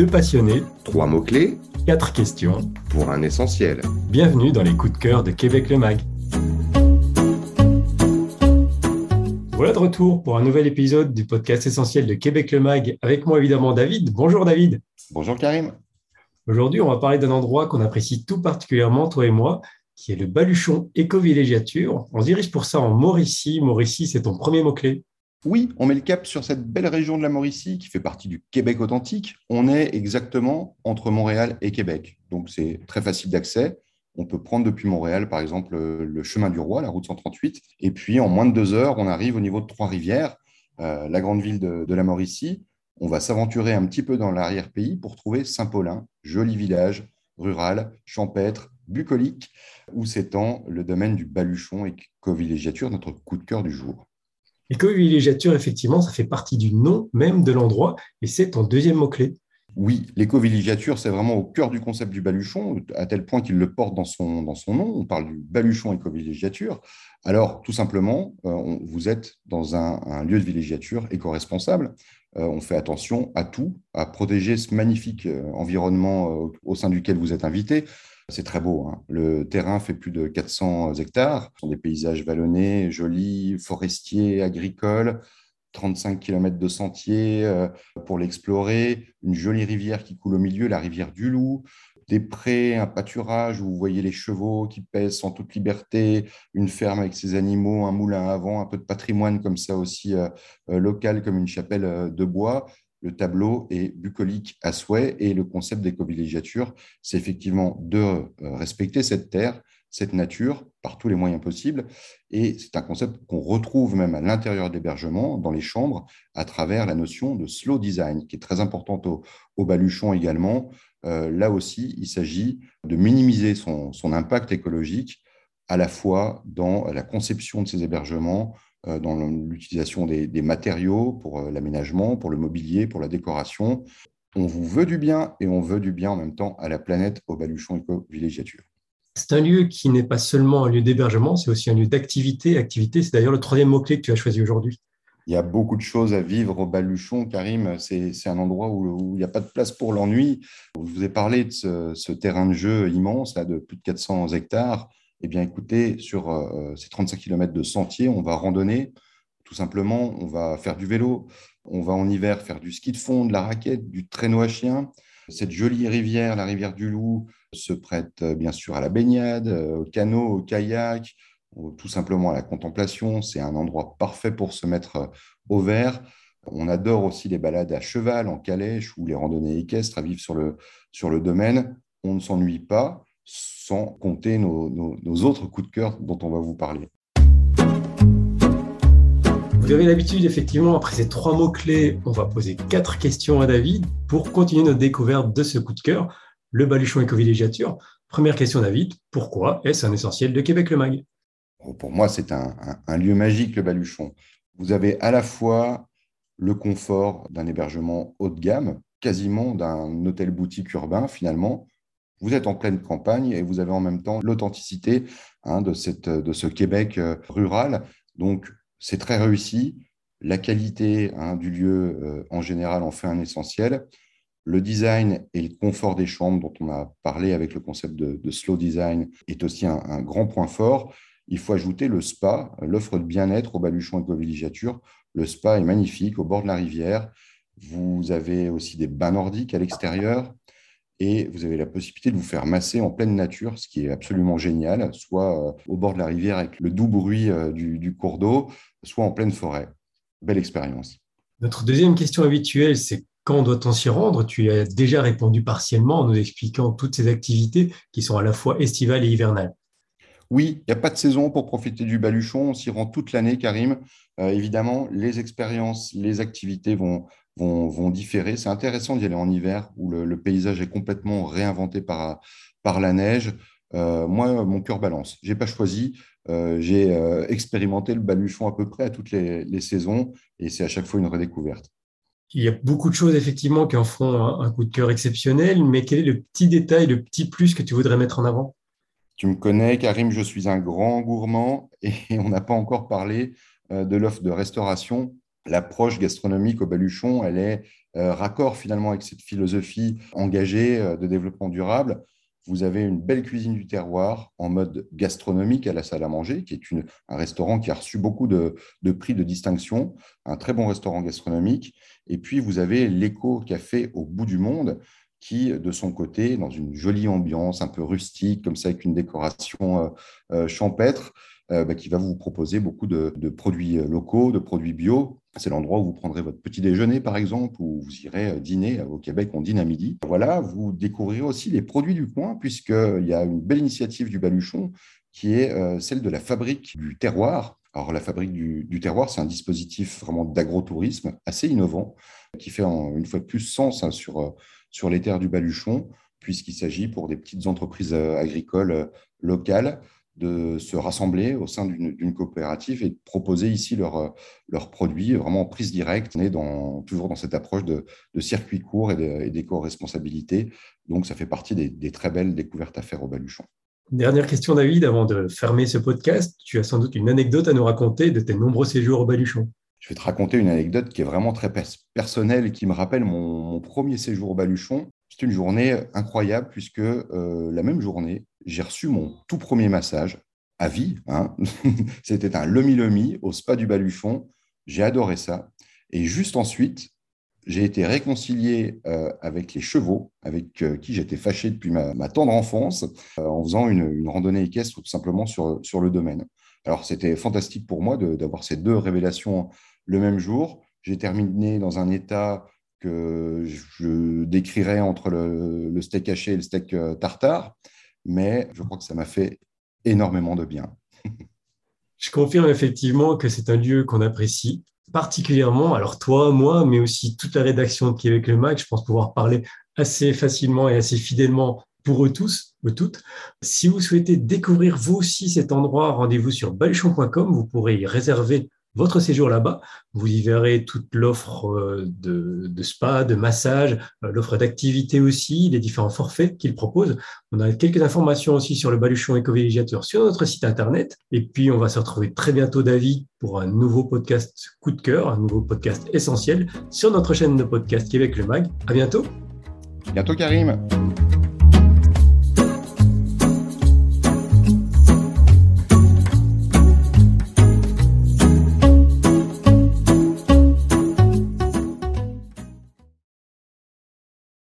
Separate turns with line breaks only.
Deux passionnés,
Trois mots-clés
quatre questions.
pour un essentiel.
Bienvenue dans les coups de cœur de Québec le Mag. Voilà de retour pour un nouvel épisode du podcast essentiel de Québec le Mag. Avec moi évidemment David. Bonjour David.
Bonjour Karim.
Aujourd'hui, on va parler d'un endroit qu'on apprécie tout particulièrement, toi et moi, qui est le Baluchon Éco-Villégiature. On se dirige pour ça en Mauricie. Mauricie, c'est ton premier mot-clé.
Oui, on met le cap sur cette belle région de la Mauricie qui fait partie du Québec authentique. On est exactement entre Montréal et Québec. Donc c'est très facile d'accès. On peut prendre depuis Montréal, par exemple, le chemin du roi, la route 138. Et puis en moins de deux heures, on arrive au niveau de Trois-Rivières, euh, la grande ville de, de la Mauricie. On va s'aventurer un petit peu dans l'arrière-pays pour trouver Saint-Paulin, joli village rural, champêtre, bucolique, où s'étend le domaine du Baluchon et co-villégiature, notre coup de cœur du jour.
Éco-villégiature, effectivement, ça fait partie du nom même de l'endroit et c'est ton deuxième mot-clé.
Oui, l'éco-villégiature, c'est vraiment au cœur du concept du baluchon, à tel point qu'il le porte dans son, nom. On parle du baluchon éco-villégiature. Alors, tout simplement, euh, vous êtes dans un, lieu de villégiature éco-responsable. Euh, on fait attention à tout, à protéger ce magnifique euh, environnement au sein duquel vous êtes invité. C'est très beau. hein. Le terrain fait plus de 400 hectares. Ce sont des paysages vallonnés, jolis, forestiers, agricoles. 35 km de sentiers euh, pour l'explorer, une jolie rivière qui coule au milieu, la rivière du Loup, des prés, un pâturage où vous voyez les chevaux qui pèsent en toute liberté, une ferme avec ses animaux, un moulin à vent, un peu de patrimoine comme ça aussi euh, euh, local, comme une chapelle de bois. Le tableau est bucolique à souhait et le concept d'éco-villégiature, c'est effectivement de euh, respecter cette terre, cette nature par tous les moyens possibles. Et c'est un concept qu'on retrouve même à l'intérieur de l'hébergement, dans les chambres, à travers la notion de slow design, qui est très importante au, baluchon également. Euh, là aussi, il s'agit de minimiser son, impact écologique à la fois dans la conception de ces hébergements, dans l'utilisation des, des matériaux pour euh, l'aménagement, pour le mobilier, pour la décoration. On vous veut du bien et on veut du bien en même temps à la planète au baluchon éco-villégiature.
C'est un lieu qui n'est pas seulement un lieu d'hébergement, c'est aussi un lieu d'activité. Activité, c'est d'ailleurs le troisième mot-clé que tu as choisi aujourd'hui.
Il y a beaucoup de choses à vivre au Baluchon, Karim. C'est c'est un endroit où, où il n'y a pas de place pour l'ennui. Je vous ai parlé de ce, ce terrain de jeu immense, là, de plus de 400 hectares. Eh bien, écoutez, sur euh, ces 35 km de sentiers, on va randonner. Tout simplement, on va faire du vélo. On va en hiver faire du ski de fond, de la raquette, du traîneau à chien. Cette jolie rivière, la rivière du Loup, se prête euh, bien sûr à la baignade, euh, au canot, au kayak, ou tout simplement à la contemplation. C'est un endroit parfait pour se mettre euh, au vert. On adore aussi les balades à cheval, en calèche ou les randonnées équestres à vivre sur le, sur le domaine. On ne s'ennuie pas sans compter nos, nos- nos autres coups de cœur dont on va vous parler.
Vous avez l'habitude, effectivement, après ces trois mots-clés, on va poser quatre questions à David pour continuer notre découverte de ce coup de cœur, le Baluchon Éco-Villégiature. Première question, David, pourquoi est-ce un essentiel de Québec le Mag?
Bon, Pour moi, c'est un, un- un lieu magique, le Baluchon. Vous avez à la fois le confort d'un hébergement haut de gamme, quasiment d'un hôtel boutique urbain finalement. Vous êtes en pleine campagne et vous avez en même temps l'authenticité hein, de, ce Québec euh, rural. Donc, c'est très réussi. La qualité hein, du lieu, euh, en général, en fait un essentiel. Le design et le confort des chambres, dont on a parlé avec le concept de, slow design, est aussi un, un grand point fort. Il faut ajouter le spa, l'offre de bien-être au Baluchon Éco-Villégiature. Le spa est magnifique au bord de la rivière. Vous avez aussi des bains nordiques à l'extérieur et vous avez la possibilité de vous faire masser en pleine nature, ce qui est absolument génial, soit euh, au bord de la rivière avec le doux bruit euh, du, du cours d'eau, soit en pleine forêt. Belle expérience.
Notre deuxième question habituelle, c'est quand doit-on s'y rendre? Tu as déjà répondu partiellement en nous expliquant toutes ces activités qui sont à la fois estivales et hivernales.
Oui, il n'y a pas de saison pour profiter du Baluchon. On s'y rend toute l'année, Karim. Euh, évidemment, les expériences, les activités vont, vont, vont différer. C'est intéressant d'y aller en hiver où le, le paysage est complètement réinventé par, par la neige. Euh, moi, mon cœur balance. Je n'ai pas choisi. Euh, J'ai euh, expérimenté le Baluchon à peu près à toutes les, les saisons et c'est à chaque fois une redécouverte.
Il y a beaucoup de choses effectivement qui en font un, un coup de cœur exceptionnel, mais quel est le petit détail, le petit plus que tu voudrais mettre en avant?
Tu me connais, Karim, je suis un grand gourmand et on n'a pas encore parlé de l'offre de restauration l'approche gastronomique au Baluchon, elle est raccord finalement avec cette philosophie engagée de développement durable vous avez une belle cuisine du terroir en mode gastronomique à la salle à manger, qui est un restaurant qui a reçu beaucoup de, prix de distinction, un très bon restaurant gastronomique. Et puis, vous avez l'éco-café au bout du monde, qui, de son côté, dans une jolie ambiance un peu rustique, comme ça, avec une décoration euh, euh, champêtre, euh, bah, qui va vous proposer beaucoup de, produits euh, locaux, de produits bio. C'est l'endroit où vous prendrez votre petit déjeuner, par exemple, ou vous irez euh, dîner. Au Québec, on dîne à midi. Voilà, vous découvrirez aussi les produits du coin, puisqu'il y a une belle initiative du Baluchon qui est celle de la fabrique du terroir. Alors, la fabrique du, terroir, c'est un dispositif vraiment d'agrotourisme assez innovant qui fait une fois de plus sens hein, sur, sur les terres du Baluchon, puisqu'il s'agit pour des petites entreprises agricoles locales de se rassembler au sein d'une coopérative et de proposer ici leurs leur produits vraiment en prise directe. On est toujours dans cette approche de, circuit court et d'éco-responsabilité. Donc, ça fait partie des, très belles découvertes à faire au Baluchon.
Dernière question, David, avant de fermer ce podcast. Tu as sans doute une anecdote à nous raconter de tes nombreux séjours au Baluchon.
Je vais te raconter une anecdote qui est vraiment très personnelle qui me rappelle mon, premier séjour au Baluchon. C'est une journée incroyable puisque euh, la même journée, j'ai reçu mon tout premier massage à vie. Hein. C'était un lomi-lomi au spa du Baluchon. J'ai adoré ça. Et juste ensuite, j'ai été réconcilié euh, avec les chevaux, avec euh, qui j'étais fâché depuis ma, tendre enfance, en faisant une, randonnée équestre tout simplement sur, sur le domaine. Alors, c'était fantastique pour moi d'avoir ces deux révélations le même jour. J'ai terminé dans un état que je décrirais entre le, steak haché et le steak tartare mais je crois que ça m'a fait énormément de bien.
je confirme effectivement que c'est un lieu qu'on apprécie particulièrement. Alors toi, moi, mais aussi toute la rédaction de Québec le Mag, je pense pouvoir parler assez facilement et assez fidèlement pour eux tous, eux toutes. Si vous souhaitez découvrir vous aussi cet endroit, rendez-vous sur baluchon.com. Vous pourrez y réserver votre séjour là-bas. Vous y verrez toute l'offre euh, de, spa, de massage, euh, l'offre d'activité aussi, les différents forfaits qu'ils proposent. On a quelques informations aussi sur le baluchon éco-villégiateur sur notre site internet. Et puis, on va se retrouver très bientôt, David, pour un nouveau podcast coup de cœur, un nouveau podcast essentiel sur notre chaîne de podcast Québec le Mag. À bientôt.
Bientôt, Karim.